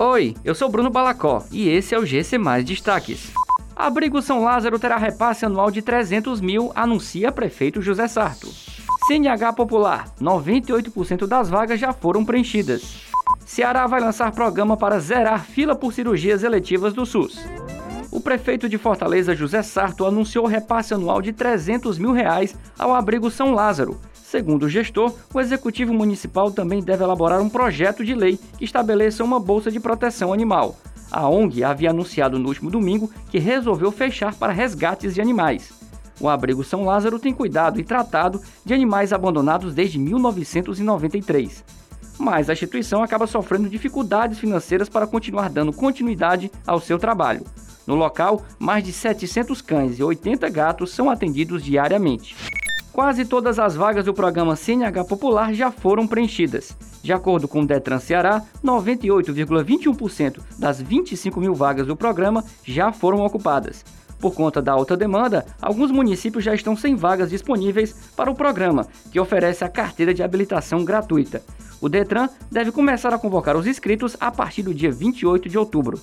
Oi, eu sou Bruno Balacó e esse é o GC Mais Destaques. Abrigo São Lázaro terá repasse anual de 300 mil, anuncia prefeito José Sarto. CNH Popular, 98% das vagas já foram preenchidas. Ceará vai lançar programa para zerar fila por cirurgias eletivas do SUS. O prefeito de Fortaleza, José Sarto, anunciou repasse anual de 300 mil reais ao abrigo São Lázaro, Segundo o gestor, o executivo municipal também deve elaborar um projeto de lei que estabeleça uma bolsa de proteção animal. A ONG havia anunciado no último domingo que resolveu fechar para resgates de animais. O abrigo São Lázaro tem cuidado e tratado de animais abandonados desde 1993. Mas a instituição acaba sofrendo dificuldades financeiras para continuar dando continuidade ao seu trabalho. No local, mais de 700 cães e 80 gatos são atendidos diariamente. Quase todas as vagas do programa CNH Popular já foram preenchidas. De acordo com o Detran Ceará, 98,21% das 25 mil vagas do programa já foram ocupadas. Por conta da alta demanda, alguns municípios já estão sem vagas disponíveis para o programa, que oferece a carteira de habilitação gratuita. O Detran deve começar a convocar os inscritos a partir do dia 28 de outubro.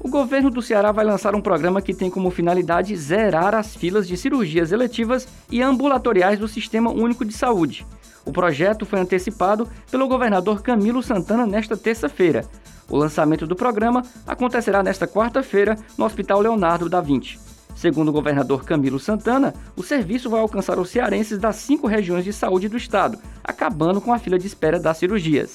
O governo do Ceará vai lançar um programa que tem como finalidade zerar as filas de cirurgias eletivas e ambulatoriais do Sistema Único de Saúde. O projeto foi antecipado pelo governador Camilo Santana nesta terça-feira. O lançamento do programa acontecerá nesta quarta-feira no Hospital Leonardo da Vinci. Segundo o governador Camilo Santana, o serviço vai alcançar os cearenses das cinco regiões de saúde do estado, acabando com a fila de espera das cirurgias.